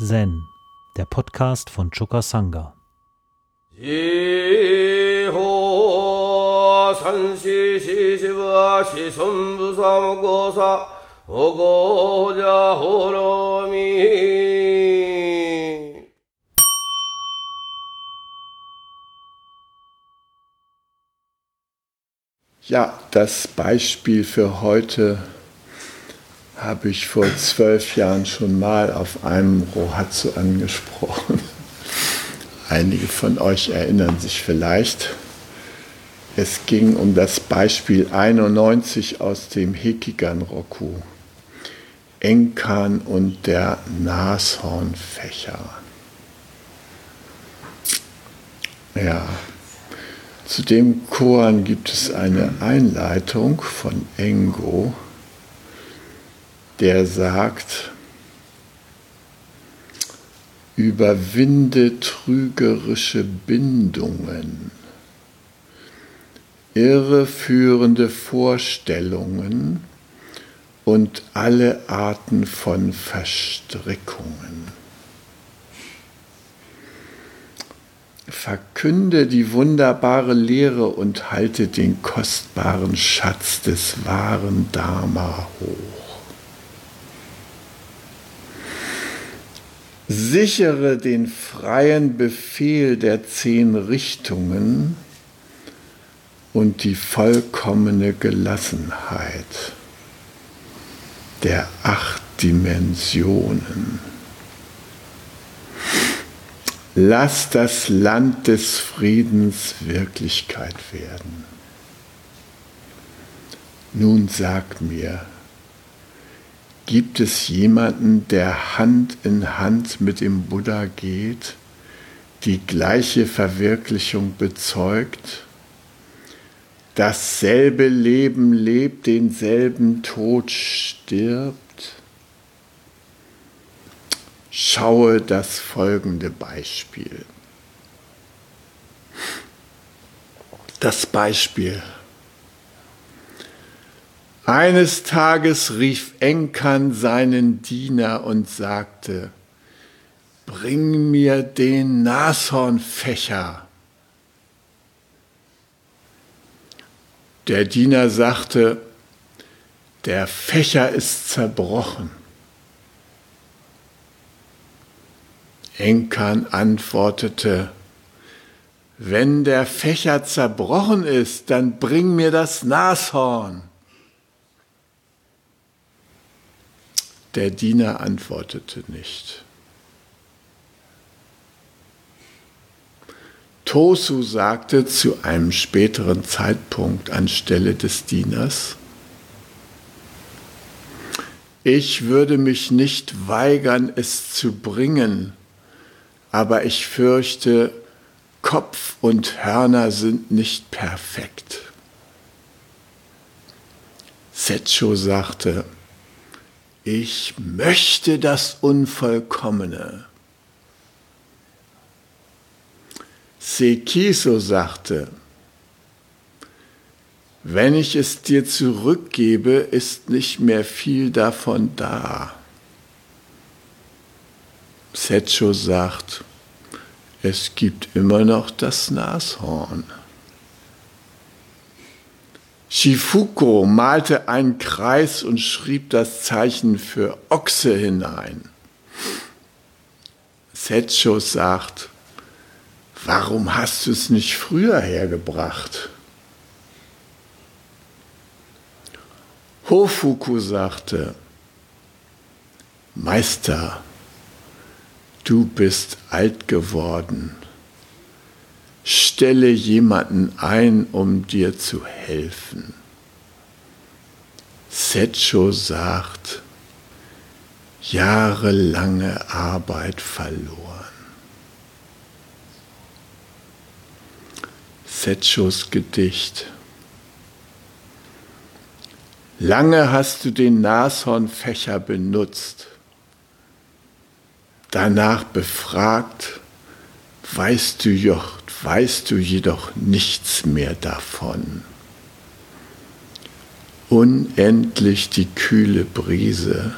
Zen, der Podcast von Choka Sangha. Ja, das Beispiel für heute habe ich vor zwölf Jahren schon mal auf einem Rohatsu angesprochen. Einige von euch erinnern sich vielleicht. Es ging um das Beispiel 91 aus dem Hekigan Roku. Enkan und der Nashornfächer. Ja, zu dem Koan gibt es eine Einleitung von Engo der sagt, überwinde trügerische Bindungen, irreführende Vorstellungen und alle Arten von Verstrickungen. Verkünde die wunderbare Lehre und halte den kostbaren Schatz des wahren Dharma hoch. Sichere den freien Befehl der zehn Richtungen und die vollkommene Gelassenheit der acht Dimensionen. Lass das Land des Friedens Wirklichkeit werden. Nun sag mir, Gibt es jemanden, der Hand in Hand mit dem Buddha geht, die gleiche Verwirklichung bezeugt, dasselbe Leben lebt, denselben Tod stirbt? Schaue das folgende Beispiel. Das Beispiel eines Tages rief Enkan seinen Diener und sagte, Bring mir den Nashornfächer. Der Diener sagte, der Fächer ist zerbrochen. Enkan antwortete, wenn der Fächer zerbrochen ist, dann bring mir das Nashorn. Der Diener antwortete nicht. Tosu sagte zu einem späteren Zeitpunkt anstelle des Dieners, ich würde mich nicht weigern, es zu bringen, aber ich fürchte, Kopf und Hörner sind nicht perfekt. Setcho sagte, ich möchte das Unvollkommene. Sekiso sagte, wenn ich es dir zurückgebe, ist nicht mehr viel davon da. Setcho sagt, es gibt immer noch das Nashorn. Shifuko malte einen Kreis und schrieb das Zeichen für Ochse hinein. Setcho sagt, warum hast du es nicht früher hergebracht? Hofuku sagte, Meister, du bist alt geworden stelle jemanden ein, um dir zu helfen. Setcho sagt, jahrelange Arbeit verloren. Setchos Gedicht. Lange hast du den Nashornfächer benutzt, danach befragt, weißt du doch, weißt du jedoch nichts mehr davon. Unendlich die kühle Brise,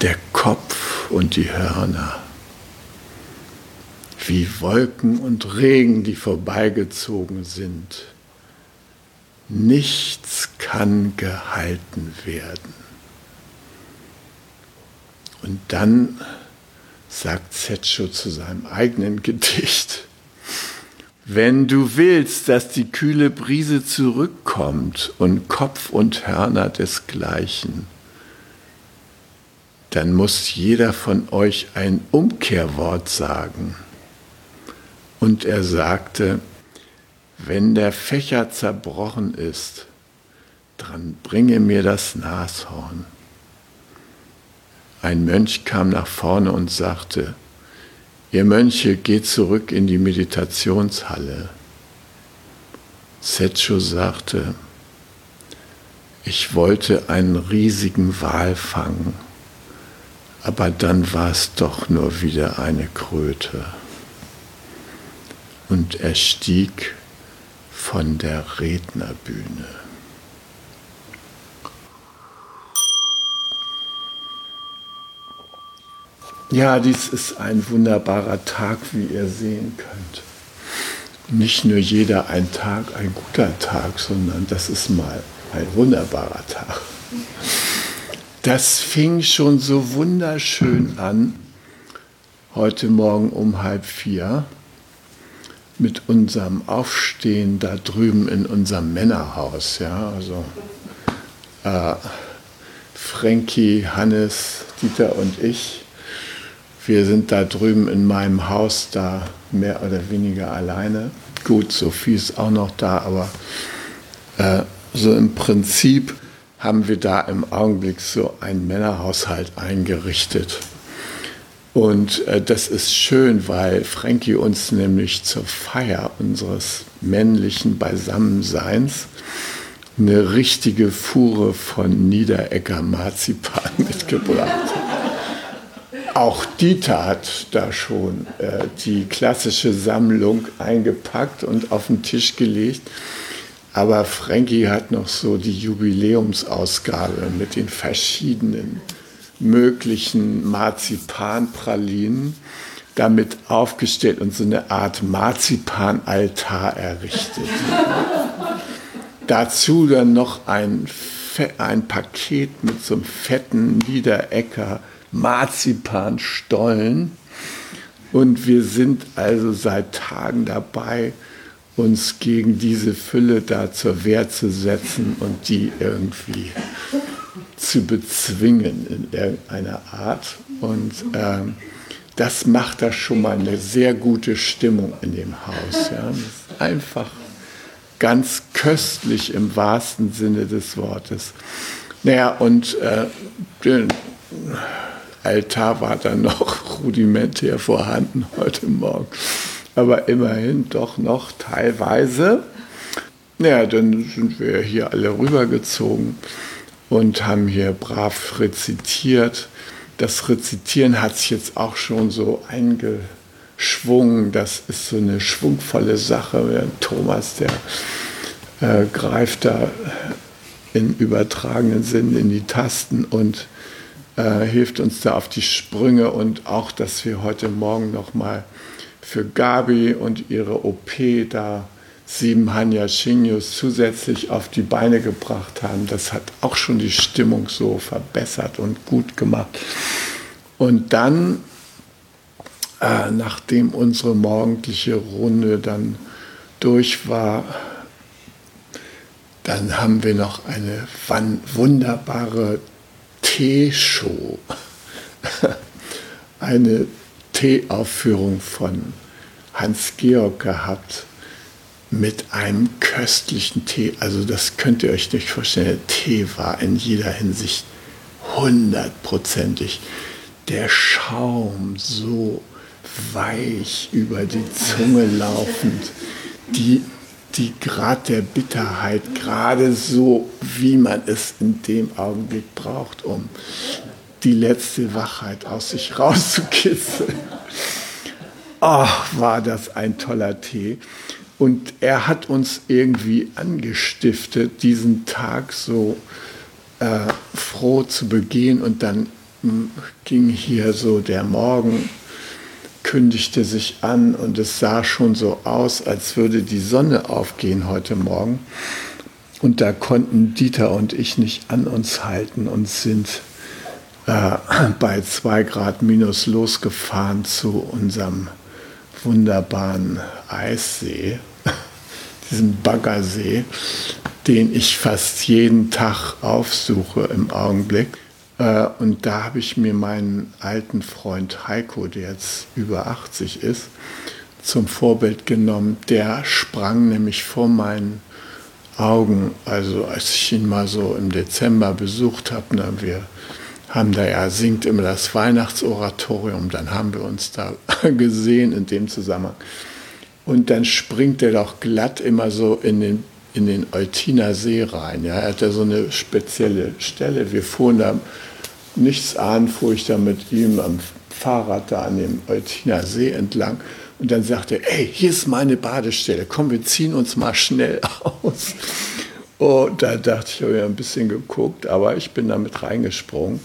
der Kopf und die Hörner. Wie Wolken und Regen, die vorbeigezogen sind. Nichts kann gehalten werden. Und dann sagt Zetscho zu seinem eigenen Gedicht, wenn du willst, dass die kühle Brise zurückkommt und Kopf und Hörner desgleichen, dann muss jeder von euch ein Umkehrwort sagen. Und er sagte, wenn der Fächer zerbrochen ist, dann bringe mir das Nashorn. Ein Mönch kam nach vorne und sagte, ihr Mönche geht zurück in die Meditationshalle. Setscho sagte, ich wollte einen riesigen Wal fangen, aber dann war es doch nur wieder eine Kröte. Und er stieg von der Rednerbühne. Ja, dies ist ein wunderbarer Tag, wie ihr sehen könnt. Nicht nur jeder ein Tag, ein guter Tag, sondern das ist mal ein wunderbarer Tag. Das fing schon so wunderschön an, heute Morgen um halb vier, mit unserem Aufstehen da drüben in unserem Männerhaus. Ja, also äh, Frankie, Hannes, Dieter und ich wir sind da drüben in meinem Haus da mehr oder weniger alleine. Gut, Sophie ist auch noch da, aber äh, so im Prinzip haben wir da im Augenblick so einen Männerhaushalt eingerichtet. Und äh, das ist schön, weil Frankie uns nämlich zur Feier unseres männlichen Beisammenseins eine richtige Fuhre von Niederecker Marzipan mitgebracht hat. Auch Dieter hat da schon äh, die klassische Sammlung eingepackt und auf den Tisch gelegt. Aber Frankie hat noch so die Jubiläumsausgabe mit den verschiedenen möglichen Marzipanpralinen damit aufgestellt und so eine Art Marzipanaltar errichtet. Dazu dann noch ein, ein Paket mit so einem fetten Niederecker Marzipanstollen. Und wir sind also seit Tagen dabei, uns gegen diese Fülle da zur Wehr zu setzen und die irgendwie zu bezwingen in irgendeiner Art. Und ähm, das macht da schon mal eine sehr gute Stimmung in dem Haus. Ja. Einfach ganz köstlich im wahrsten Sinne des Wortes. Naja, und äh, Altar war dann noch rudimentär vorhanden heute Morgen. Aber immerhin doch noch teilweise. Ja, dann sind wir hier alle rübergezogen und haben hier brav rezitiert. Das Rezitieren hat sich jetzt auch schon so eingeschwungen. Das ist so eine schwungvolle Sache. Thomas, der äh, greift da im übertragenen Sinn in die Tasten und äh, hilft uns da auf die Sprünge und auch, dass wir heute Morgen nochmal für Gabi und ihre OP da sieben Hanyashinyos zusätzlich auf die Beine gebracht haben. Das hat auch schon die Stimmung so verbessert und gut gemacht. Und dann, äh, nachdem unsere morgendliche Runde dann durch war, dann haben wir noch eine wunderbare Teeshow, eine Teeaufführung von Hans-Georg gehabt mit einem köstlichen Tee. Also das könnt ihr euch nicht vorstellen. Der Tee war in jeder Hinsicht hundertprozentig. Der Schaum so weich über die Zunge laufend. Die die Grad der Bitterheit gerade so, wie man es in dem Augenblick braucht, um die letzte Wachheit aus sich rauszukitzeln. Ach, war das ein toller Tee. Und er hat uns irgendwie angestiftet, diesen Tag so äh, froh zu begehen. Und dann ging hier so der Morgen, kündigte sich an und es sah schon so aus, als würde die Sonne aufgehen heute Morgen. Und da konnten Dieter und ich nicht an uns halten und sind äh, bei zwei Grad minus losgefahren zu unserem wunderbaren Eissee, diesem Baggersee, den ich fast jeden Tag aufsuche im Augenblick. Äh, und da habe ich mir meinen alten Freund Heiko, der jetzt über 80 ist, zum Vorbild genommen. Der sprang nämlich vor meinen Augen, also als ich ihn mal so im Dezember besucht habe, ne, wir haben da ja, singt immer das Weihnachtsoratorium, dann haben wir uns da gesehen in dem Zusammenhang. Und dann springt er doch glatt immer so in den, in den Eutiner See rein. Ja. Er hat ja so eine spezielle Stelle. Wir fuhren da, nichts ahnen, fuhr ich da mit ihm am Fahrrad da an dem Eutiner See entlang. Und dann sagte er, ey, hier ist meine Badestelle, komm, wir ziehen uns mal schnell aus. Und da dachte ich, habe ja ein bisschen geguckt, aber ich bin damit reingesprungen.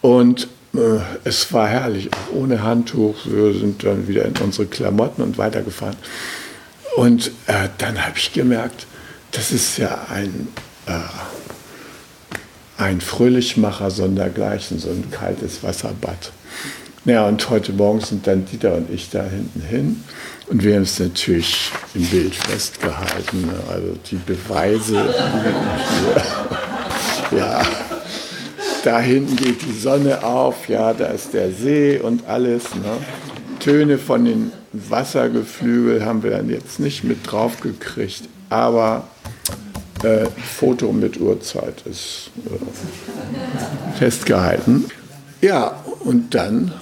Und äh, es war herrlich, auch ohne Handtuch. Wir sind dann wieder in unsere Klamotten und weitergefahren. Und äh, dann habe ich gemerkt, das ist ja ein, äh, ein Fröhlichmacher sondergleichen, so ein kaltes Wasserbad. Ja, und heute Morgen sind dann Dieter und ich da hinten hin. Und wir haben es natürlich im Bild festgehalten. Ne? Also die Beweise. ja, da hinten geht die Sonne auf, ja, da ist der See und alles. Ne? Töne von den Wassergeflügel haben wir dann jetzt nicht mit drauf gekriegt, aber äh, Foto mit Uhrzeit ist äh, festgehalten. Ja, und dann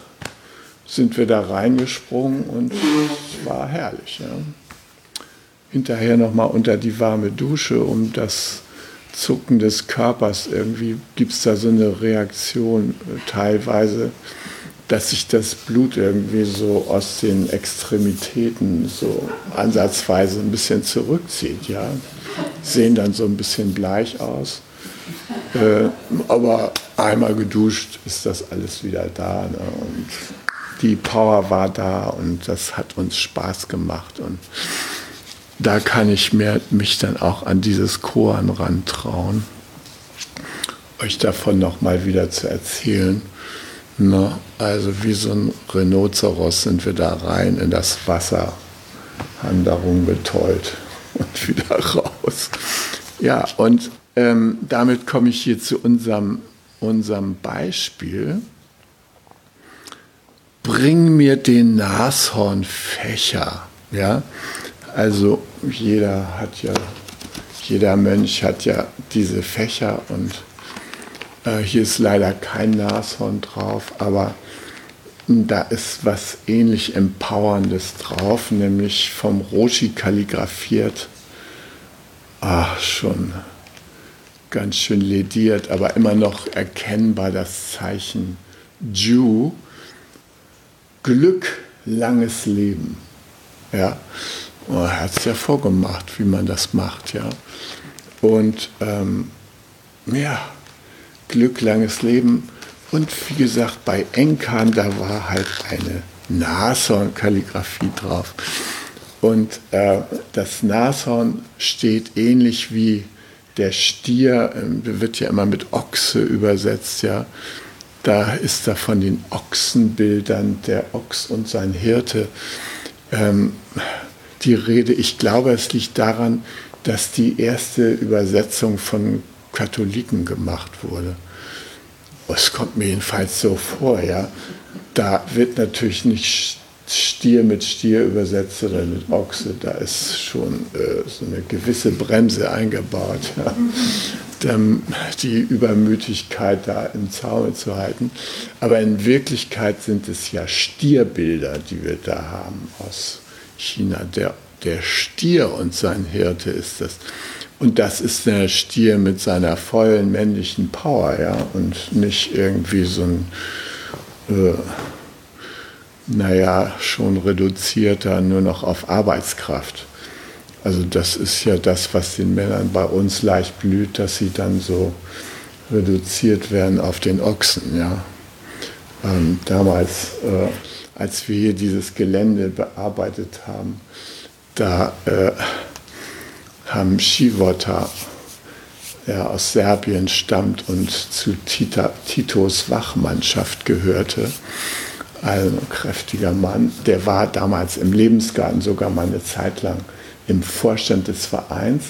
sind wir da reingesprungen und es war herrlich. Ja. Hinterher nochmal unter die warme Dusche, um das Zucken des Körpers. Irgendwie gibt es da so eine Reaktion äh, teilweise, dass sich das Blut irgendwie so aus den Extremitäten so ansatzweise ein bisschen zurückzieht. Ja. Sehen dann so ein bisschen bleich aus. Äh, aber einmal geduscht ist das alles wieder da. Ne? Und die Power war da und das hat uns Spaß gemacht. Und da kann ich mir, mich dann auch an dieses Koan rantrauen, euch davon nochmal wieder zu erzählen. Na, also wie so ein Rhinoceros sind wir da rein in das Wasser, haben darum betäut und wieder raus. Ja, und ähm, damit komme ich hier zu unserem, unserem Beispiel bring mir den Nashornfächer. Ja? Also jeder hat ja, jeder Mönch hat ja diese Fächer und äh, hier ist leider kein Nashorn drauf, aber da ist was ähnlich Empowerndes drauf, nämlich vom Roshi kalligrafiert. Ach, schon ganz schön lediert, aber immer noch erkennbar das Zeichen Ju Glück, langes Leben. Ja, und er hat es ja vorgemacht, wie man das macht, ja. Und ähm, ja, Glück, langes Leben. Und wie gesagt, bei Enkan, da war halt eine Nashorn-Kalligraphie drauf. Und äh, das Nashorn steht ähnlich wie der Stier, äh, wird ja immer mit Ochse übersetzt, ja. Da ist da von den Ochsenbildern der Ochs und sein Hirte ähm, die Rede. Ich glaube, es liegt daran, dass die erste Übersetzung von Katholiken gemacht wurde. Es kommt mir jedenfalls so vor, ja. Da wird natürlich nicht Stier mit Stier übersetzt oder mit Ochse, da ist schon äh, so eine gewisse Bremse eingebaut. Ja die Übermütigkeit da im Zaume zu halten. Aber in Wirklichkeit sind es ja Stierbilder, die wir da haben aus China. Der, der Stier und sein Hirte ist das. Und das ist der Stier mit seiner vollen männlichen Power, ja, und nicht irgendwie so ein, äh, naja, schon reduzierter nur noch auf Arbeitskraft. Also das ist ja das, was den Männern bei uns leicht blüht, dass sie dann so reduziert werden auf den Ochsen, ja. ähm, damals, äh, als wir hier dieses Gelände bearbeitet haben, da äh, haben Skivotter, der aus Serbien stammt und zu Tita, Titos Wachmannschaft gehörte, ein kräftiger Mann, der war damals im Lebensgarten sogar mal eine Zeit lang im Vorstand des Vereins.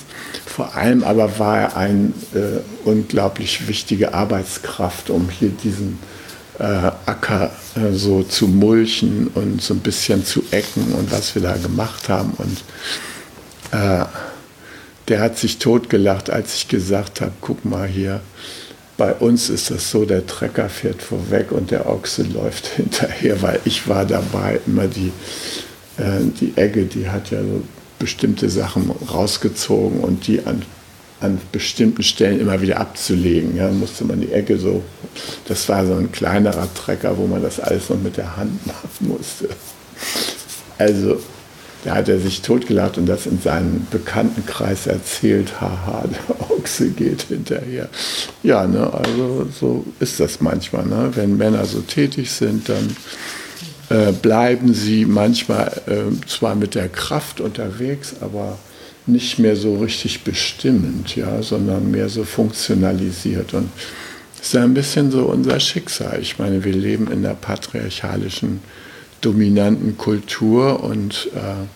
Vor allem aber war er eine äh, unglaublich wichtige Arbeitskraft, um hier diesen äh, Acker äh, so zu mulchen und so ein bisschen zu ecken und was wir da gemacht haben. Und äh, der hat sich totgelacht, als ich gesagt habe, guck mal hier, bei uns ist das so, der Trecker fährt vorweg und der Ochse läuft hinterher, weil ich war dabei, immer die, äh, die Egge, die hat ja so bestimmte Sachen rausgezogen und die an, an bestimmten Stellen immer wieder abzulegen. Ja, musste man die Ecke so, das war so ein kleinerer Trecker, wo man das alles noch mit der Hand machen musste. Also da hat er sich totgelacht und das in seinem Bekanntenkreis erzählt. Haha, der Ochse geht hinterher. Ja, ne, also so ist das manchmal. Ne? Wenn Männer so tätig sind, dann äh, bleiben sie manchmal äh, zwar mit der Kraft unterwegs, aber nicht mehr so richtig bestimmend, ja, sondern mehr so funktionalisiert. Und das ist ein bisschen so unser Schicksal. Ich meine, wir leben in der patriarchalischen, dominanten Kultur und äh,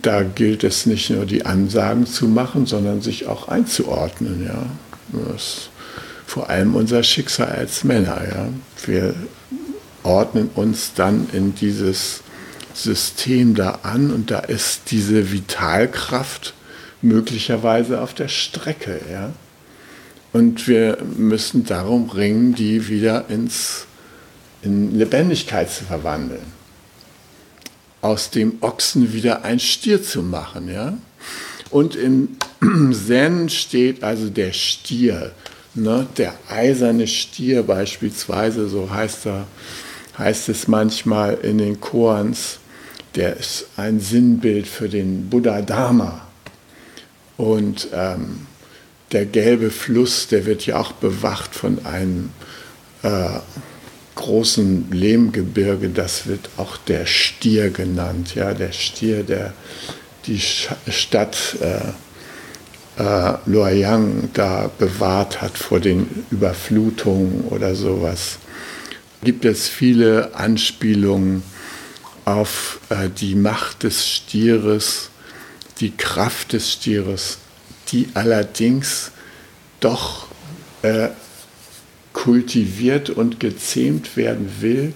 da gilt es nicht nur die Ansagen zu machen, sondern sich auch einzuordnen. Ja. Das ist vor allem unser Schicksal als Männer. Ja. Wir ordnen uns dann in dieses System da an und da ist diese Vitalkraft möglicherweise auf der Strecke. Ja? Und wir müssen darum ringen, die wieder ins, in Lebendigkeit zu verwandeln. Aus dem Ochsen wieder ein Stier zu machen. Ja? Und im Zen steht also der Stier, ne? der eiserne Stier beispielsweise, so heißt er heißt es manchmal in den Koans, der ist ein Sinnbild für den Buddha Dharma. Und ähm, der gelbe Fluss, der wird ja auch bewacht von einem äh, großen Lehmgebirge, das wird auch der Stier genannt. Ja, der Stier, der die Stadt äh, äh, Luoyang da bewahrt hat vor den Überflutungen oder sowas gibt es viele Anspielungen auf äh, die Macht des Stieres, die Kraft des Stieres, die allerdings doch äh, kultiviert und gezähmt werden will,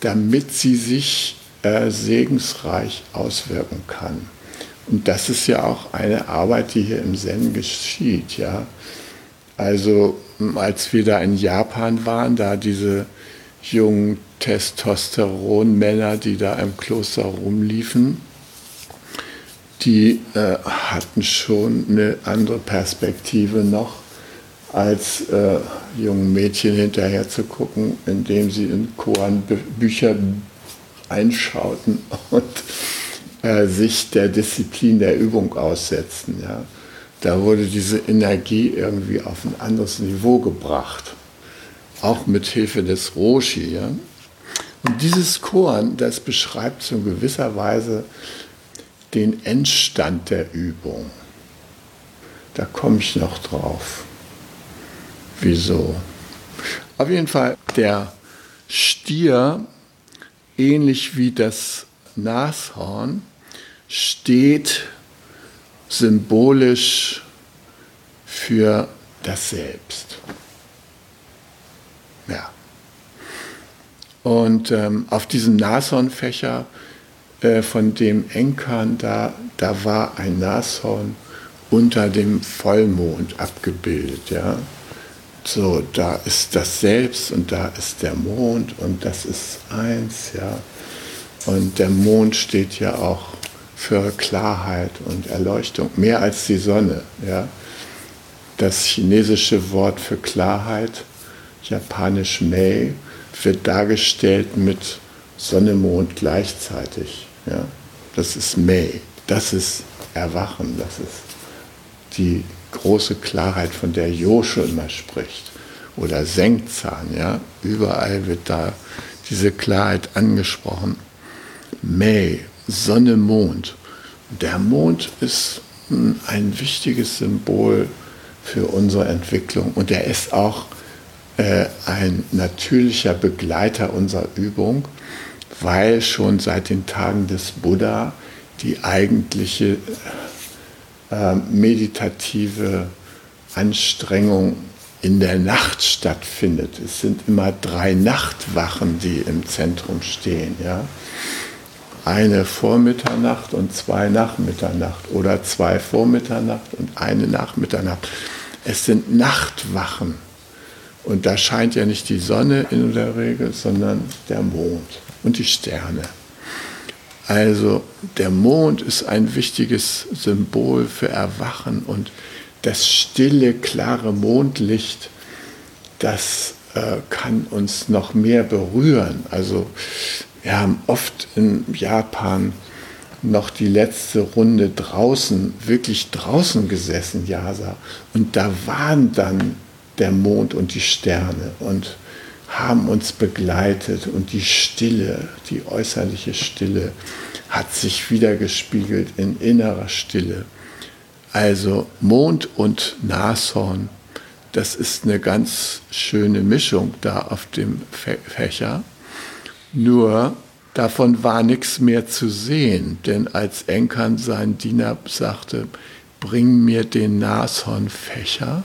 damit sie sich äh, segensreich auswirken kann. Und das ist ja auch eine Arbeit, die hier im Zen geschieht. Ja? Also als wir da in Japan waren, da diese jungen Testosteronmänner, die da im Kloster rumliefen, die äh, hatten schon eine andere Perspektive noch, als äh, jungen Mädchen hinterher zu gucken, indem sie in Koran-Bücher einschauten und äh, sich der Disziplin der Übung aussetzten. Ja. Da wurde diese Energie irgendwie auf ein anderes Niveau gebracht auch mit Hilfe des Roshi. Ja? Und dieses Korn, das beschreibt so in gewisser Weise den Endstand der Übung. Da komme ich noch drauf. Wieso? Auf jeden Fall, der Stier, ähnlich wie das Nashorn, steht symbolisch für das Selbst. Ja. Und ähm, auf diesem Nashornfächer äh, von dem Enkern, da, da war ein Nashorn unter dem Vollmond abgebildet. Ja? So, da ist das Selbst und da ist der Mond und das ist eins. Ja? Und der Mond steht ja auch für Klarheit und Erleuchtung, mehr als die Sonne. Ja? Das chinesische Wort für Klarheit japanisch Mei, wird dargestellt mit Sonne, Mond gleichzeitig. Ja? Das ist Mei, das ist Erwachen, das ist die große Klarheit, von der Josche immer spricht. Oder Senkzahn, ja? überall wird da diese Klarheit angesprochen. May, Sonne, Mond. Der Mond ist ein wichtiges Symbol für unsere Entwicklung und er ist auch äh, ein natürlicher Begleiter unserer Übung, weil schon seit den Tagen des Buddha die eigentliche äh, meditative Anstrengung in der Nacht stattfindet. Es sind immer drei Nachtwachen, die im Zentrum stehen. Ja? Eine vor Mitternacht und zwei nach Mitternacht oder zwei vor Mitternacht und eine nach Mitternacht. Es sind Nachtwachen. Und da scheint ja nicht die Sonne in der Regel, sondern der Mond und die Sterne. Also der Mond ist ein wichtiges Symbol für Erwachen und das stille, klare Mondlicht, das äh, kann uns noch mehr berühren. Also wir haben oft in Japan noch die letzte Runde draußen, wirklich draußen gesessen, Yasa. Und da waren dann der Mond und die Sterne und haben uns begleitet und die Stille, die äußerliche Stille hat sich wiedergespiegelt in innerer Stille. Also Mond und Nashorn, das ist eine ganz schöne Mischung da auf dem Fächer. Nur davon war nichts mehr zu sehen, denn als Enkan sein Diener sagte, bring mir den Nashornfächer,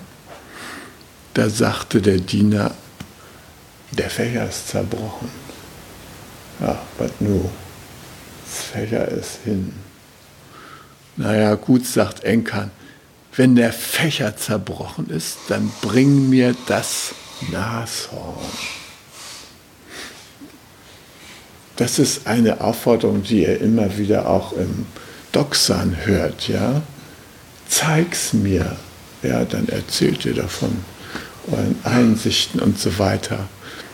da sagte der Diener, der Fächer ist zerbrochen. Ja, was nu? Das Fächer ist hin. Naja, gut, sagt Enkan, wenn der Fächer zerbrochen ist, dann bring mir das Nashorn. Das ist eine Aufforderung, die ihr immer wieder auch im Doxan hört, ja. Zeig's mir. Ja, dann erzählt ihr davon euren Einsichten und so weiter.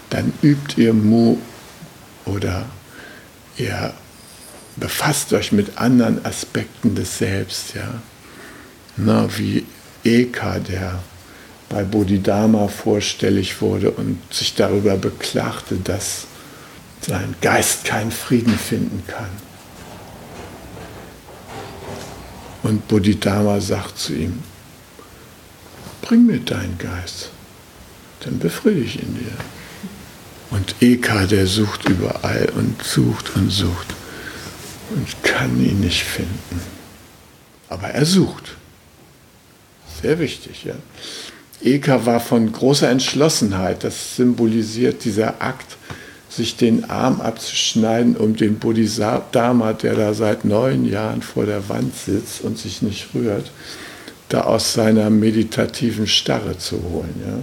Dann übt ihr Mu oder ihr befasst euch mit anderen Aspekten des Selbst, ja. Na, wie Eka, der bei Bodhidharma vorstellig wurde und sich darüber beklagte, dass sein Geist keinen Frieden finden kann. Und Bodhidharma sagt zu ihm, bring mir deinen Geist, dann befriedige ich ihn dir. Und Eka, der sucht überall und sucht und sucht und kann ihn nicht finden. Aber er sucht. Sehr wichtig, ja. Eka war von großer Entschlossenheit. Das symbolisiert dieser Akt, sich den Arm abzuschneiden, um den Bodhisattva, der da seit neun Jahren vor der Wand sitzt und sich nicht rührt, da aus seiner meditativen Starre zu holen. Ja.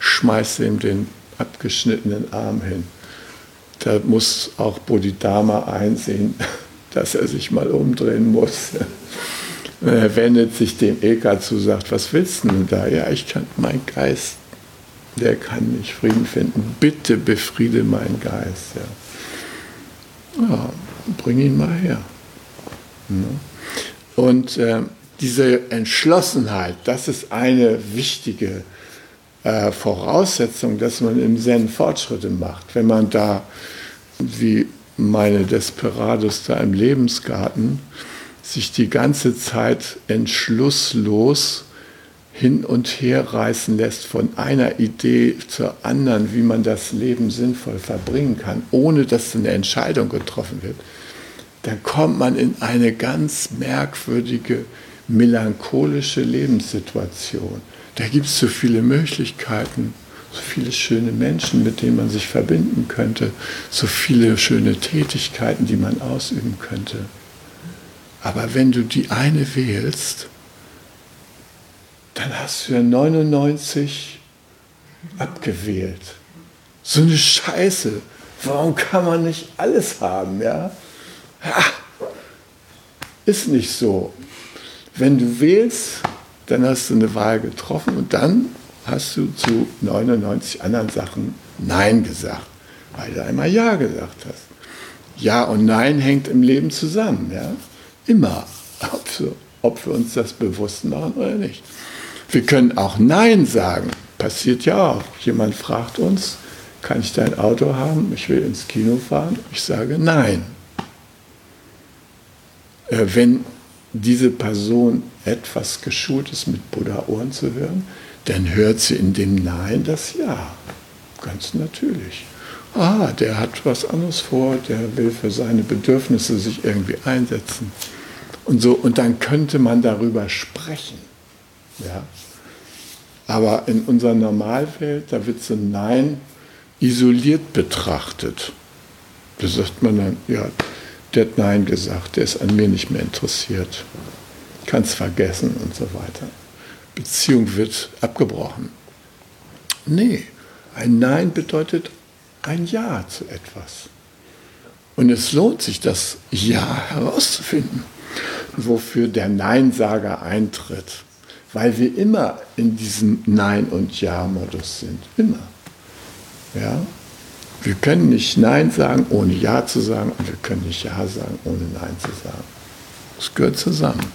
Schmeißt ihm den abgeschnittenen Arm hin da muss auch Bodhidharma einsehen, dass er sich mal umdrehen muss. er wendet sich dem Eka zu, sagt, was willst du da? Ja, ich kann, mein Geist, der kann nicht Frieden finden. Bitte befriede meinen Geist. Ja, ja bring ihn mal her. Und äh, diese Entschlossenheit, das ist eine wichtige äh, Voraussetzung, dass man im Zen Fortschritte macht. Wenn man da, wie meine Desperados da im Lebensgarten, sich die ganze Zeit entschlusslos hin und her reißen lässt von einer Idee zur anderen, wie man das Leben sinnvoll verbringen kann, ohne dass eine Entscheidung getroffen wird, dann kommt man in eine ganz merkwürdige, melancholische Lebenssituation. Da gibt es so viele Möglichkeiten, so viele schöne Menschen, mit denen man sich verbinden könnte, so viele schöne Tätigkeiten, die man ausüben könnte. Aber wenn du die eine wählst, dann hast du ja 99 abgewählt. So eine Scheiße. Warum kann man nicht alles haben, ja? ja ist nicht so. Wenn du wählst, dann hast du eine Wahl getroffen und dann hast du zu 99 anderen Sachen Nein gesagt, weil du einmal Ja gesagt hast. Ja und Nein hängt im Leben zusammen, ja? Immer, ob wir, ob wir uns das bewusst machen oder nicht. Wir können auch Nein sagen, passiert ja auch. Jemand fragt uns, kann ich dein Auto haben? Ich will ins Kino fahren. Ich sage nein. Äh, wenn diese Person etwas geschult ist, mit Buddha-Ohren zu hören, dann hört sie in dem Nein das Ja. Ganz natürlich. Ah, der hat was anderes vor, der will für seine Bedürfnisse sich irgendwie einsetzen. Und so, und dann könnte man darüber sprechen. Ja. Aber in unserer Normalwelt, da wird so ein Nein isoliert betrachtet. Da sagt man dann, ja, der hat Nein gesagt, der ist an mir nicht mehr interessiert. Kann es vergessen und so weiter. Beziehung wird abgebrochen. Nee, ein Nein bedeutet ein Ja zu etwas. Und es lohnt sich, das Ja herauszufinden, wofür der Neinsager eintritt. Weil wir immer in diesem Nein- und Ja-Modus sind. Immer. Ja? Wir können nicht Nein sagen, ohne Ja zu sagen, und wir können nicht Ja sagen, ohne Nein zu sagen. Das gehört zusammen.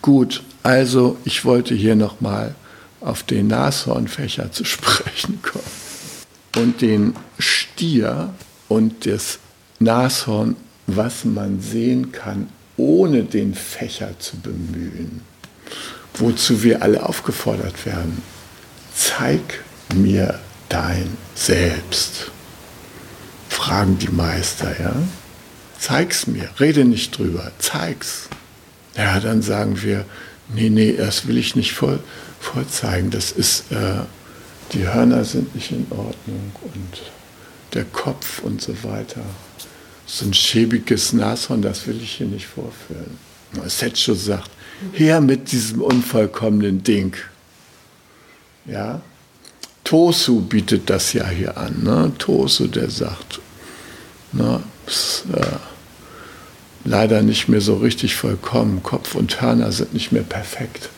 Gut, also ich wollte hier nochmal auf den Nashornfächer zu sprechen kommen. Und den Stier und das Nashorn, was man sehen kann, ohne den Fächer zu bemühen. Wozu wir alle aufgefordert werden. Zeig mir dein Selbst. Fragen die Meister, ja? Zeig's mir, rede nicht drüber, zeig's. Ja, dann sagen wir, nee, nee, das will ich nicht voll, vorzeigen. Das ist, äh, die Hörner sind nicht in Ordnung und der Kopf und so weiter. So ein schäbiges Nashorn, das will ich hier nicht vorführen. Setcho sagt, her mit diesem unvollkommenen Ding. Ja, Tosu bietet das ja hier an. Ne? Tosu, der sagt, ne, ist, äh, leider nicht mehr so richtig vollkommen. Kopf und Hörner sind nicht mehr perfekt.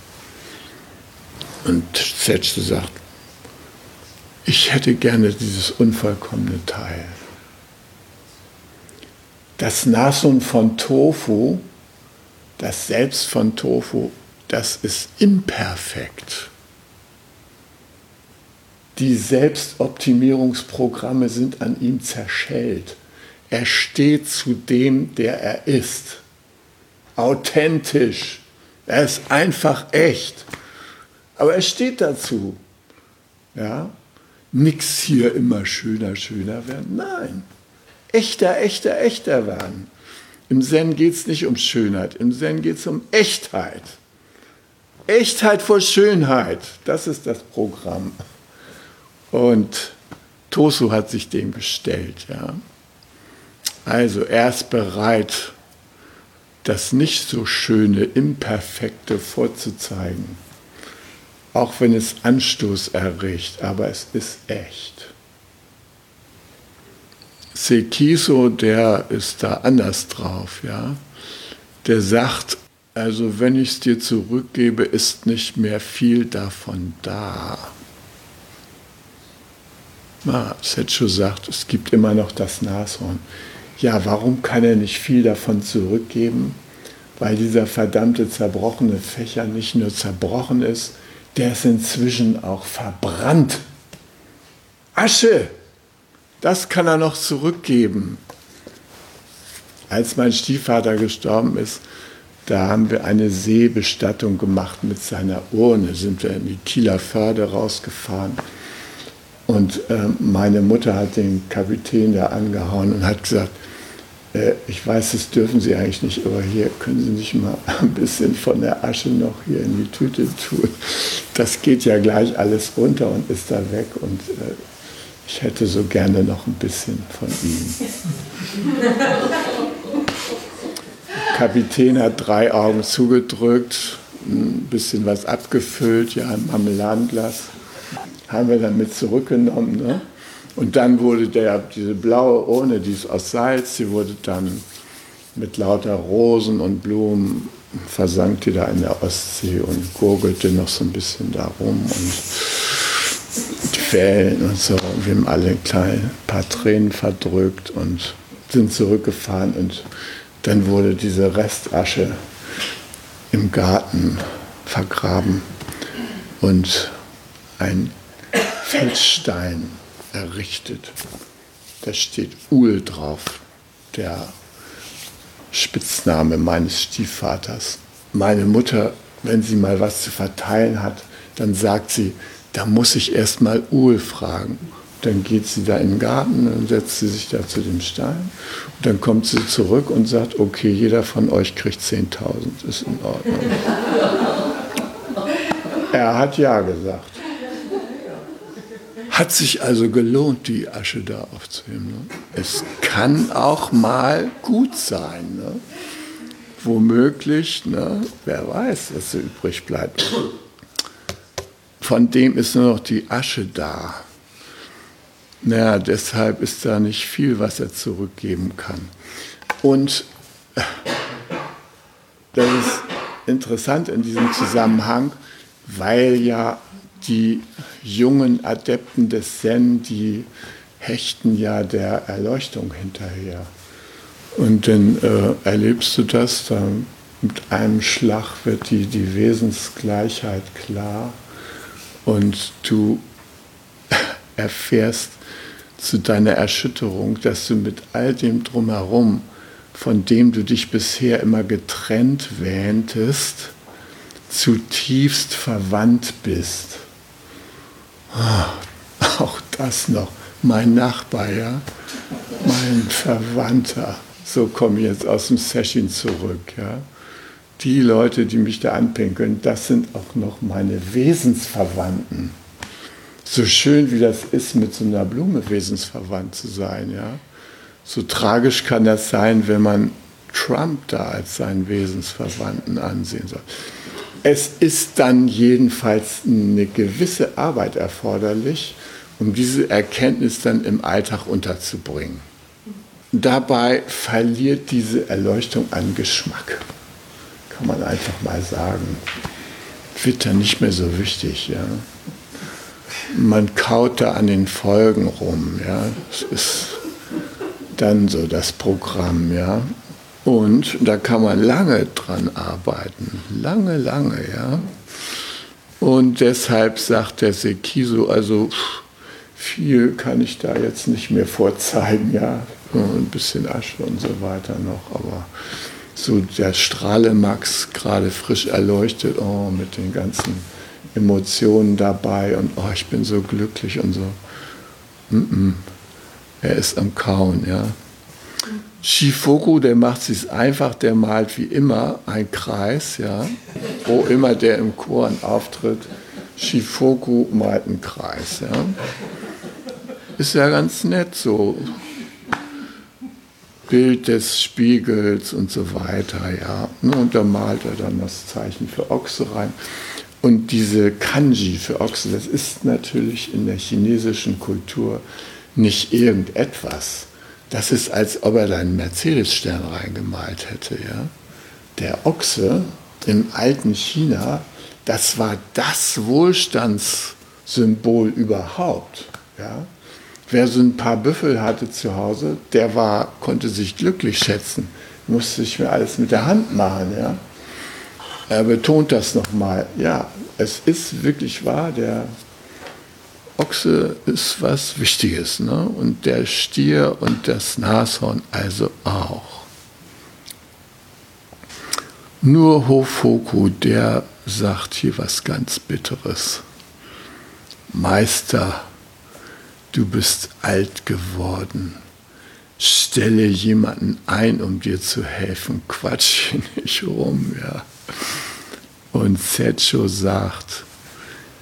Und Setsu sagt, ich hätte gerne dieses unvollkommene Teil. Das Nasun von Tofu, das Selbst von Tofu, das ist imperfekt. Die Selbstoptimierungsprogramme sind an ihm zerschellt. Er steht zu dem, der er ist. Authentisch. Er ist einfach echt. Aber er steht dazu. Ja? Nix hier immer schöner, schöner werden. Nein. Echter, echter, echter werden. Im Zen geht es nicht um Schönheit, im Zen geht es um Echtheit. Echtheit vor Schönheit, das ist das Programm. Und Tosu hat sich dem gestellt. Ja. Also er ist bereit, das nicht so schöne, imperfekte vorzuzeigen. Auch wenn es Anstoß erregt, aber es ist echt. Sekiso, der ist da anders drauf, ja. Der sagt, also wenn ich es dir zurückgebe, ist nicht mehr viel davon da. Na, Setschu sagt, es gibt immer noch das Nashorn. Ja, warum kann er nicht viel davon zurückgeben? Weil dieser verdammte zerbrochene Fächer nicht nur zerbrochen ist, der ist inzwischen auch verbrannt. Asche, das kann er noch zurückgeben. Als mein Stiefvater gestorben ist, da haben wir eine Seebestattung gemacht mit seiner Urne, sind wir in die Kieler Förde rausgefahren und äh, meine Mutter hat den Kapitän da angehauen und hat gesagt, äh, ich weiß, das dürfen Sie eigentlich nicht, aber hier können Sie nicht mal ein bisschen von der Asche noch hier in die Tüte tun. Das geht ja gleich alles runter und ist da weg und äh, ich hätte so gerne noch ein bisschen von Ihnen. Der Kapitän hat drei Augen zugedrückt, ein bisschen was abgefüllt, ja, ein Marmeladenglas haben wir dann mit zurückgenommen. Ne? Und dann wurde der, diese blaue Urne, die ist aus Salz, die wurde dann mit lauter Rosen und Blumen versank die da in der Ostsee und gurgelte noch so ein bisschen da rum und die Wellen und so. Wir haben alle ein paar Tränen verdrückt und sind zurückgefahren und dann wurde diese Restasche im Garten vergraben und ein Feldstein errichtet. Da steht Uhl drauf, der Spitzname meines Stiefvaters. Meine Mutter, wenn sie mal was zu verteilen hat, dann sagt sie, da muss ich erst mal Uhl fragen. Dann geht sie da in den Garten und setzt sie sich da zu dem Stein. Und dann kommt sie zurück und sagt, okay, jeder von euch kriegt 10.000, ist in Ordnung. er hat ja gesagt. Hat sich also gelohnt, die Asche da aufzuheben. Ne? Es kann auch mal gut sein. Ne? Womöglich, ne? wer weiß, was so übrig bleibt. Von dem ist nur noch die Asche da. Naja, deshalb ist da nicht viel, was er zurückgeben kann. Und das ist interessant in diesem Zusammenhang, weil ja die jungen Adepten des Zen, die hechten ja der Erleuchtung hinterher. Und dann äh, erlebst du das, da mit einem Schlag wird die, die Wesensgleichheit klar und du erfährst zu deiner Erschütterung, dass du mit all dem drumherum, von dem du dich bisher immer getrennt wähntest, zutiefst verwandt bist. Oh, auch das noch. Mein Nachbar, ja, mein Verwandter. So komme ich jetzt aus dem Session zurück. Ja. Die Leute, die mich da anpinkeln, das sind auch noch meine Wesensverwandten. So schön wie das ist, mit so einer Blume wesensverwandt zu sein. Ja. So tragisch kann das sein, wenn man Trump da als seinen Wesensverwandten ansehen soll. Es ist dann jedenfalls eine gewisse Arbeit erforderlich, um diese Erkenntnis dann im Alltag unterzubringen. Dabei verliert diese Erleuchtung an Geschmack, kann man einfach mal sagen. Wird dann nicht mehr so wichtig. Ja. Man kaut da an den Folgen rum. Ja. Das ist dann so das Programm. Ja. Und da kann man lange dran arbeiten, lange, lange, ja. Und deshalb sagt der Sekiso, also viel kann ich da jetzt nicht mehr vorzeigen, ja. Ein bisschen Asche und so weiter noch, aber so der Strahlemax gerade frisch erleuchtet, oh, mit den ganzen Emotionen dabei und oh, ich bin so glücklich und so. Mm -mm. Er ist am Kauen, ja. Shifoku, der macht es einfach, der malt wie immer einen Kreis, ja. Wo immer der im Chor auftritt, Shifoku malt einen Kreis, ja. Ist ja ganz nett so. Bild des Spiegels und so weiter, ja. Und da malt er dann das Zeichen für Ochse rein. Und diese Kanji für Ochse, das ist natürlich in der chinesischen Kultur nicht irgendetwas das ist, als ob er da einen Mercedes-Stern reingemalt hätte. Ja? Der Ochse im alten China, das war das Wohlstandssymbol überhaupt. Ja? Wer so ein paar Büffel hatte zu Hause, der war, konnte sich glücklich schätzen, musste sich mir alles mit der Hand machen. Ja? Er betont das nochmal. Ja, es ist wirklich wahr, der Ochse ist was Wichtiges ne? und der Stier und das Nashorn also auch. Nur Hofoku, der sagt hier was ganz Bitteres. Meister, du bist alt geworden. Stelle jemanden ein, um dir zu helfen. Quatsch nicht rum, ja. Und Secho sagt,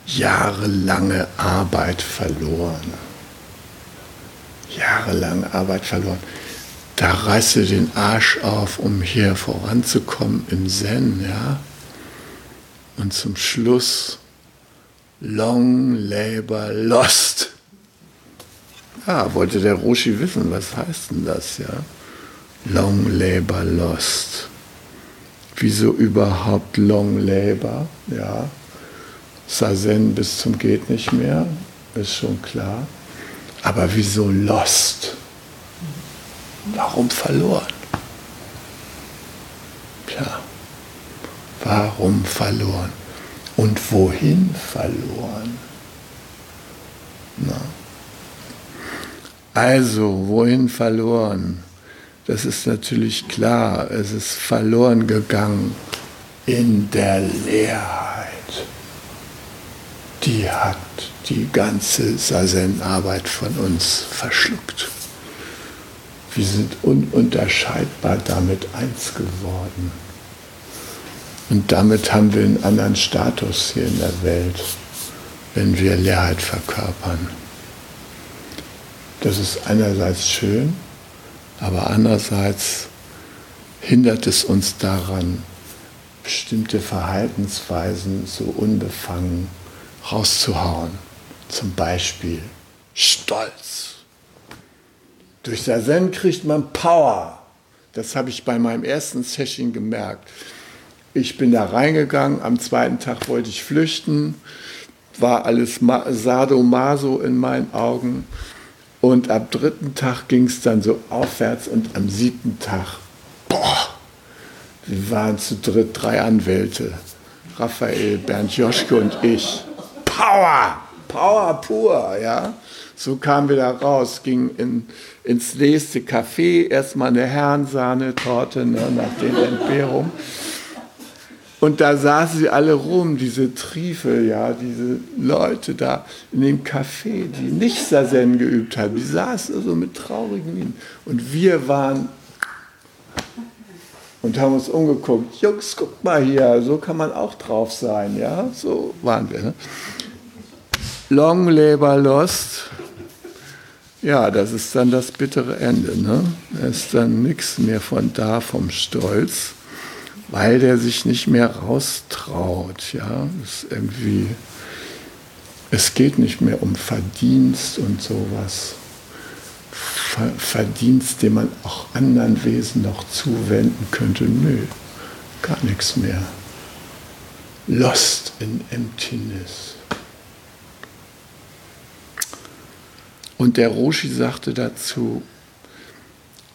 jahrelange Arbeit verloren. Jahrelange Arbeit verloren. Da reißt du den Arsch auf, um hier voranzukommen im Zen, ja. Und zum Schluss Long Labor Lost. Ja, wollte der Roshi wissen, was heißt denn das, ja? Long Labor Lost. Wieso überhaupt Long Labor, ja? Sazen bis zum geht nicht mehr, ist schon klar. Aber wieso lost? Warum verloren? Tja, warum verloren? Und wohin verloren? Also, wohin verloren? Das ist natürlich klar, es ist verloren gegangen in der Leerheit. Die hat die ganze Sazen-Arbeit von uns verschluckt. Wir sind ununterscheidbar damit eins geworden. Und damit haben wir einen anderen Status hier in der Welt, wenn wir Leerheit verkörpern. Das ist einerseits schön, aber andererseits hindert es uns daran, bestimmte Verhaltensweisen so unbefangen rauszuhauen. Zum Beispiel Stolz. Durch Sazen kriegt man Power. Das habe ich bei meinem ersten Session gemerkt. Ich bin da reingegangen, am zweiten Tag wollte ich flüchten, war alles sadomaso in meinen Augen. Und am dritten Tag ging es dann so aufwärts und am siebten Tag, boah, wir waren zu dritt drei Anwälte. Raphael, Bernd Joschke und ich. Power, Power pur, ja. So kamen wir da raus, ging in, ins nächste Café, erstmal eine Herrensahne-Torte ne, nach den Entbehrungen. Und da saßen sie alle rum, diese Triefel, ja, diese Leute da in dem Café, die nicht Sazen geübt haben. Die saßen so mit traurigen Mienen. Und wir waren und haben uns umgeguckt. Jungs, guckt mal hier, so kann man auch drauf sein, ja. So waren wir. Ne? Long Labor Lost. Ja, das ist dann das bittere Ende. Ne? Da ist dann nichts mehr von da, vom Stolz weil der sich nicht mehr raustraut. Ja, ist irgendwie, es geht nicht mehr um Verdienst und sowas. Verdienst, den man auch anderen Wesen noch zuwenden könnte. Nö, gar nichts mehr. Lost in Emptiness. Und der Roshi sagte dazu,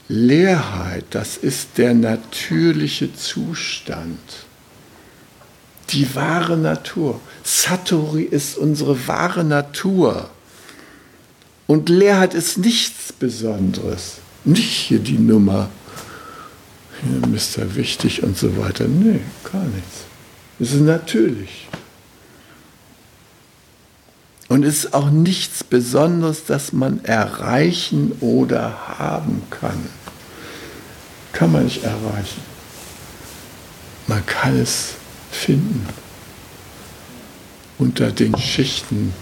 Leerheit, das ist der natürliche Zustand. Die wahre Natur. Satori ist unsere wahre Natur. Und Leerheit ist nichts Besonderes. Nicht hier die Nummer, hier Mr. Wichtig und so weiter. Nee, gar nichts. Es ist natürlich. Und es ist auch nichts Besonderes, das man erreichen oder haben kann. Kann man nicht erreichen. Man kann es finden. Unter den Schichten,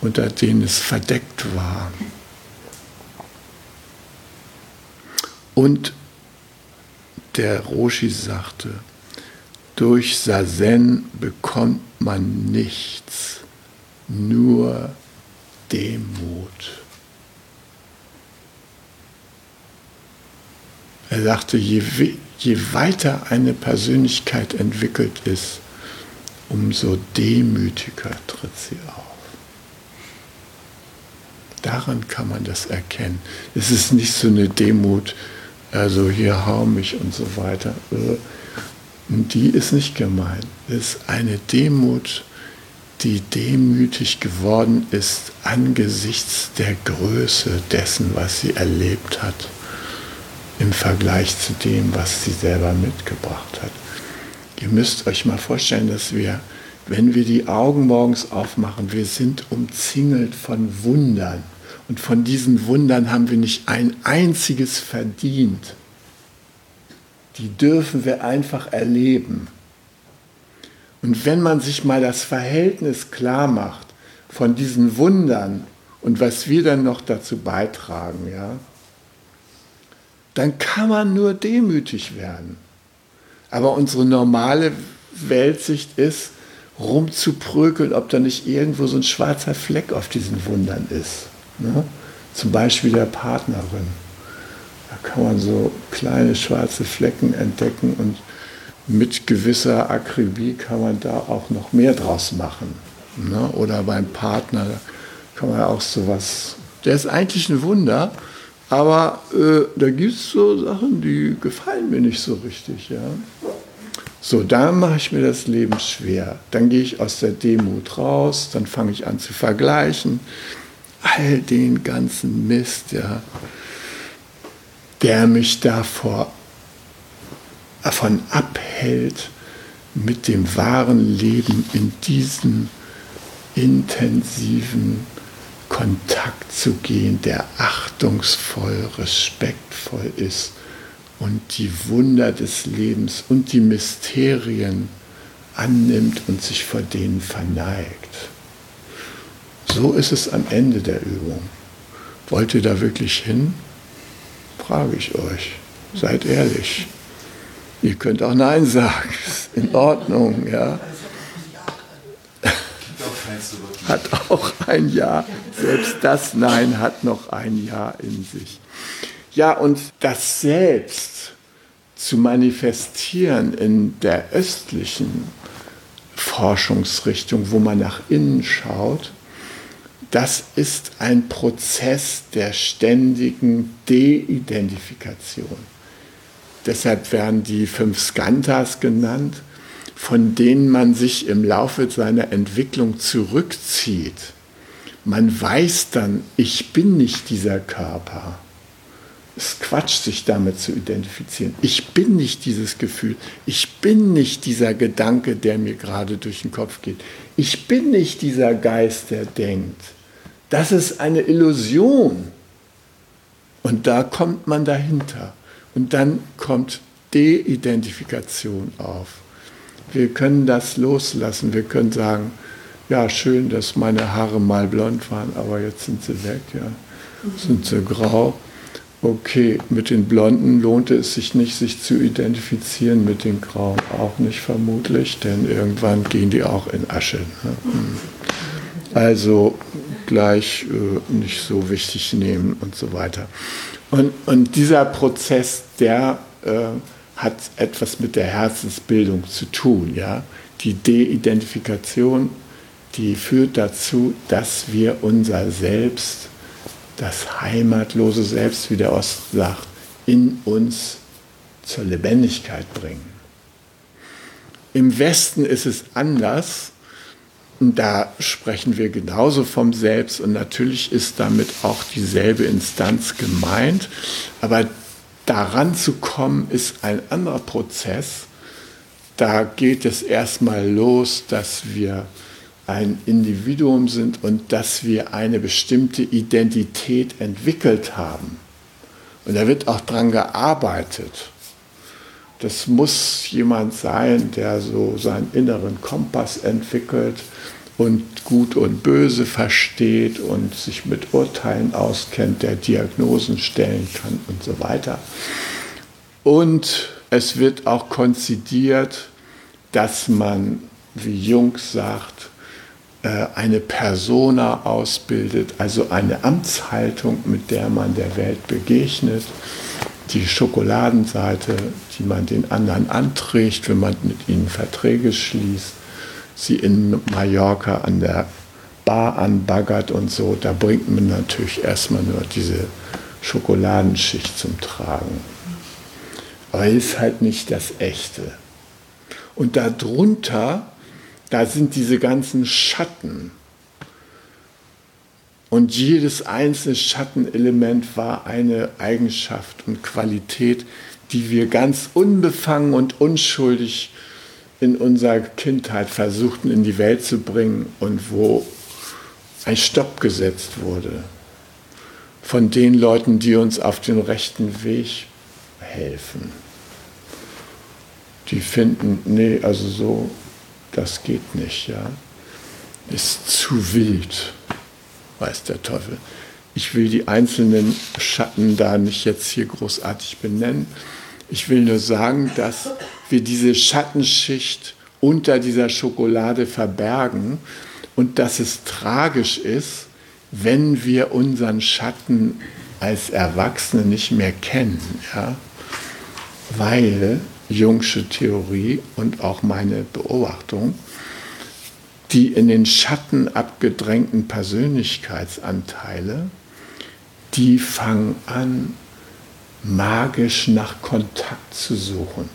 unter denen es verdeckt war. Und der Roshi sagte, durch Sazen bekommt man nichts nur Demut. Er sagte, je, je weiter eine Persönlichkeit entwickelt ist, umso demütiger tritt sie auf. Daran kann man das erkennen. Es ist nicht so eine Demut, also hier hau mich und so weiter. Und die ist nicht gemeint. Es ist eine Demut, die demütig geworden ist angesichts der Größe dessen, was sie erlebt hat, im Vergleich zu dem, was sie selber mitgebracht hat. Ihr müsst euch mal vorstellen, dass wir, wenn wir die Augen morgens aufmachen, wir sind umzingelt von Wundern. Und von diesen Wundern haben wir nicht ein einziges verdient. Die dürfen wir einfach erleben. Und wenn man sich mal das Verhältnis klar macht von diesen Wundern und was wir dann noch dazu beitragen, ja, dann kann man nur demütig werden. Aber unsere normale Weltsicht ist, rumzuprökeln, ob da nicht irgendwo so ein schwarzer Fleck auf diesen Wundern ist. Ne? Zum Beispiel der Partnerin. Da kann man so kleine schwarze Flecken entdecken und mit gewisser Akribie kann man da auch noch mehr draus machen. Ne? Oder beim Partner kann man auch sowas. Der ist eigentlich ein Wunder, aber äh, da gibt es so Sachen, die gefallen mir nicht so richtig. Ja? So, da mache ich mir das Leben schwer. Dann gehe ich aus der Demut raus, dann fange ich an zu vergleichen. all den ganzen Mist, ja, der mich davor davon abhält, mit dem wahren Leben in diesen intensiven Kontakt zu gehen, der achtungsvoll, respektvoll ist und die Wunder des Lebens und die Mysterien annimmt und sich vor denen verneigt. So ist es am Ende der Übung. Wollt ihr da wirklich hin? Frage ich euch. Seid ehrlich. Ihr könnt auch Nein sagen. Ist in Ordnung, ja. Hat auch ein Ja. Selbst das Nein hat noch ein Ja in sich. Ja, und das Selbst zu manifestieren in der östlichen Forschungsrichtung, wo man nach innen schaut, das ist ein Prozess der ständigen De-Identifikation. Deshalb werden die fünf Skantas genannt, von denen man sich im Laufe seiner Entwicklung zurückzieht. Man weiß dann, ich bin nicht dieser Körper. Es ist Quatsch, sich damit zu identifizieren. Ich bin nicht dieses Gefühl. Ich bin nicht dieser Gedanke, der mir gerade durch den Kopf geht. Ich bin nicht dieser Geist, der denkt. Das ist eine Illusion. Und da kommt man dahinter. Und dann kommt De-Identifikation auf. Wir können das loslassen. Wir können sagen, ja, schön, dass meine Haare mal blond waren, aber jetzt sind sie weg, ja. Sind sie grau. Okay, mit den Blonden lohnte es sich nicht, sich zu identifizieren, mit den Grauen auch nicht vermutlich, denn irgendwann gehen die auch in Asche. Ne? Hm. Also gleich äh, nicht so wichtig nehmen und so weiter. Und, und dieser Prozess, der äh, hat etwas mit der Herzensbildung zu tun. Ja? Die De-Identifikation, die führt dazu, dass wir unser Selbst, das heimatlose Selbst, wie der Osten sagt, in uns zur Lebendigkeit bringen. Im Westen ist es anders. Da sprechen wir genauso vom Selbst und natürlich ist damit auch dieselbe Instanz gemeint. Aber daran zu kommen, ist ein anderer Prozess. Da geht es erstmal los, dass wir ein Individuum sind und dass wir eine bestimmte Identität entwickelt haben. Und da wird auch dran gearbeitet. Das muss jemand sein, der so seinen inneren Kompass entwickelt und Gut und Böse versteht und sich mit Urteilen auskennt, der Diagnosen stellen kann und so weiter. Und es wird auch konzidiert, dass man, wie Jung sagt, äh, eine Persona ausbildet, also eine Amtshaltung, mit der man der Welt begegnet die Schokoladenseite, die man den anderen anträgt, wenn man mit ihnen Verträge schließt, sie in Mallorca an der Bar anbaggert und so, da bringt man natürlich erstmal nur diese Schokoladenschicht zum Tragen. Aber ist halt nicht das Echte. Und darunter, da sind diese ganzen Schatten, und jedes einzelne Schattenelement war eine Eigenschaft und Qualität, die wir ganz unbefangen und unschuldig in unserer Kindheit versuchten in die Welt zu bringen und wo ein Stopp gesetzt wurde von den Leuten, die uns auf den rechten Weg helfen. Die finden, nee, also so, das geht nicht, ja. Ist zu wild weiß der Teufel. Ich will die einzelnen Schatten da nicht jetzt hier großartig benennen. Ich will nur sagen, dass wir diese Schattenschicht unter dieser Schokolade verbergen und dass es tragisch ist, wenn wir unseren Schatten als Erwachsene nicht mehr kennen. Ja? Weil Jungsche Theorie und auch meine Beobachtung die in den Schatten abgedrängten Persönlichkeitsanteile, die fangen an, magisch nach Kontakt zu suchen,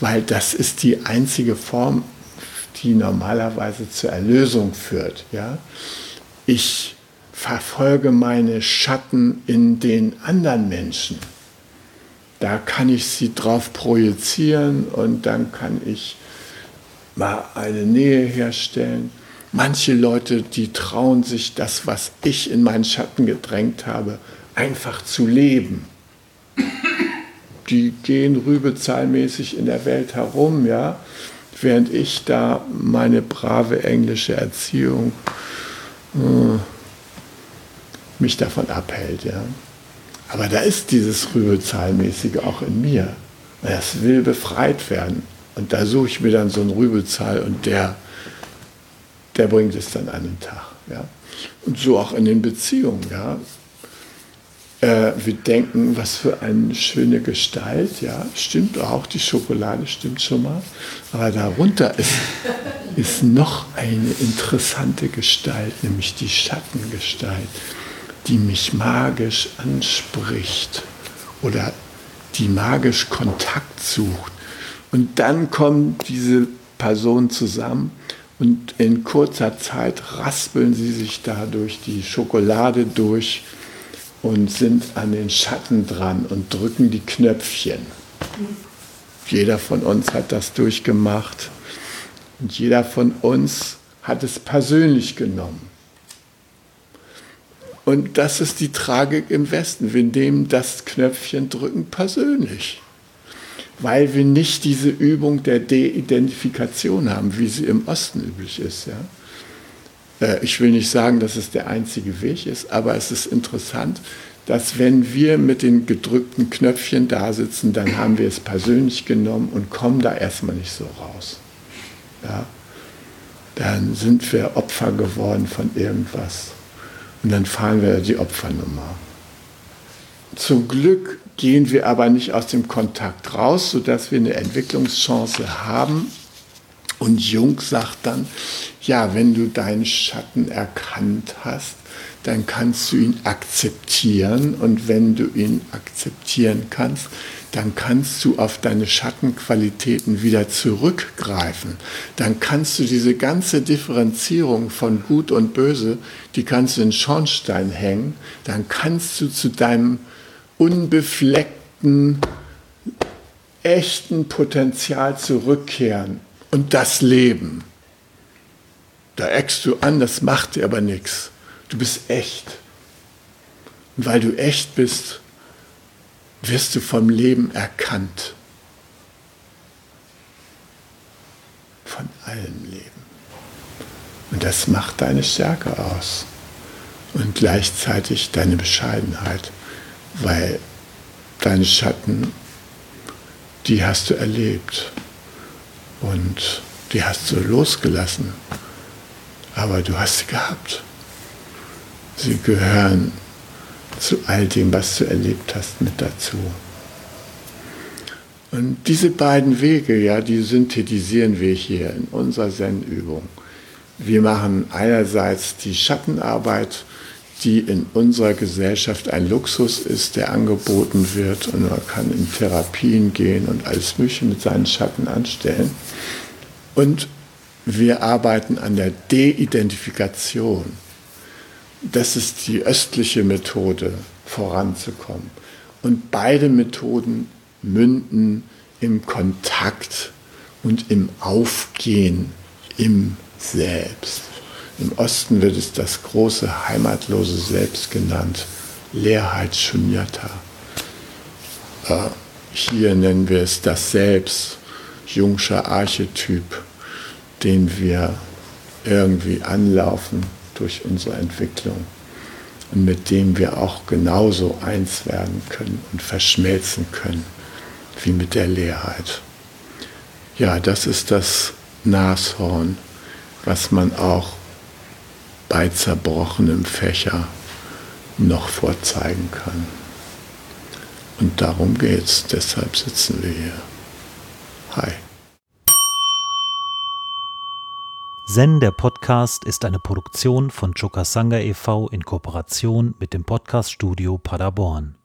weil das ist die einzige Form, die normalerweise zur Erlösung führt. Ja? Ich verfolge meine Schatten in den anderen Menschen. Da kann ich sie drauf projizieren und dann kann ich mal eine Nähe herstellen. Manche Leute, die trauen sich das, was ich in meinen Schatten gedrängt habe, einfach zu leben. Die gehen rübezahlmäßig in der Welt herum, ja, während ich da meine brave englische Erziehung äh, mich davon abhält, ja. Aber da ist dieses Rübezahlmäßige auch in mir. Das will befreit werden. Und da suche ich mir dann so einen Rübezahl und der, der bringt es dann an den Tag. Ja. Und so auch in den Beziehungen. Ja. Äh, wir denken, was für eine schöne Gestalt. Ja, stimmt auch, die Schokolade stimmt schon mal. Aber darunter ist, ist noch eine interessante Gestalt, nämlich die Schattengestalt die mich magisch anspricht oder die magisch Kontakt sucht. Und dann kommen diese Personen zusammen und in kurzer Zeit raspeln sie sich da durch die Schokolade durch und sind an den Schatten dran und drücken die Knöpfchen. Jeder von uns hat das durchgemacht und jeder von uns hat es persönlich genommen. Und das ist die Tragik im Westen. Wir nehmen das Knöpfchen drücken persönlich, weil wir nicht diese Übung der De-Identifikation haben, wie sie im Osten üblich ist. Ja? Äh, ich will nicht sagen, dass es der einzige Weg ist, aber es ist interessant, dass wenn wir mit den gedrückten Knöpfchen da sitzen, dann haben wir es persönlich genommen und kommen da erstmal nicht so raus. Ja? Dann sind wir Opfer geworden von irgendwas. Und dann fahren wir die Opfernummer. Zum Glück gehen wir aber nicht aus dem Kontakt raus, sodass wir eine Entwicklungschance haben. Und Jung sagt dann, ja, wenn du deinen Schatten erkannt hast, dann kannst du ihn akzeptieren. Und wenn du ihn akzeptieren kannst, dann kannst du auf deine Schattenqualitäten wieder zurückgreifen. Dann kannst du diese ganze Differenzierung von Gut und Böse, die kannst du in Schornstein hängen. Dann kannst du zu deinem unbefleckten, echten Potenzial zurückkehren und das Leben. Da eckst du an, das macht dir aber nichts. Du bist echt. Und weil du echt bist, wirst du vom Leben erkannt. Von allem Leben. Und das macht deine Stärke aus. Und gleichzeitig deine Bescheidenheit, weil deine Schatten, die hast du erlebt. Und die hast du losgelassen. Aber du hast sie gehabt. Sie gehören zu all dem, was du erlebt hast, mit dazu. Und diese beiden Wege, ja, die synthetisieren wir hier in unserer Zen-Übung. Wir machen einerseits die Schattenarbeit, die in unserer Gesellschaft ein Luxus ist, der angeboten wird und man kann in Therapien gehen und alles Mögliche mit seinen Schatten anstellen. Und wir arbeiten an der De-Identifikation das ist die östliche Methode, voranzukommen. Und beide Methoden münden im Kontakt und im Aufgehen im Selbst. Im Osten wird es das große heimatlose Selbst genannt, Leerheit Shunyata. Äh, hier nennen wir es das Selbst, Jungscher Archetyp, den wir irgendwie anlaufen durch unsere Entwicklung und mit dem wir auch genauso eins werden können und verschmelzen können wie mit der Leerheit. Ja, das ist das Nashorn, was man auch bei zerbrochenem Fächer noch vorzeigen kann. Und darum geht's, deshalb sitzen wir hier. Hi. Zen, der Podcast, ist eine Produktion von Chokasanga e.V. in Kooperation mit dem Podcaststudio Paderborn.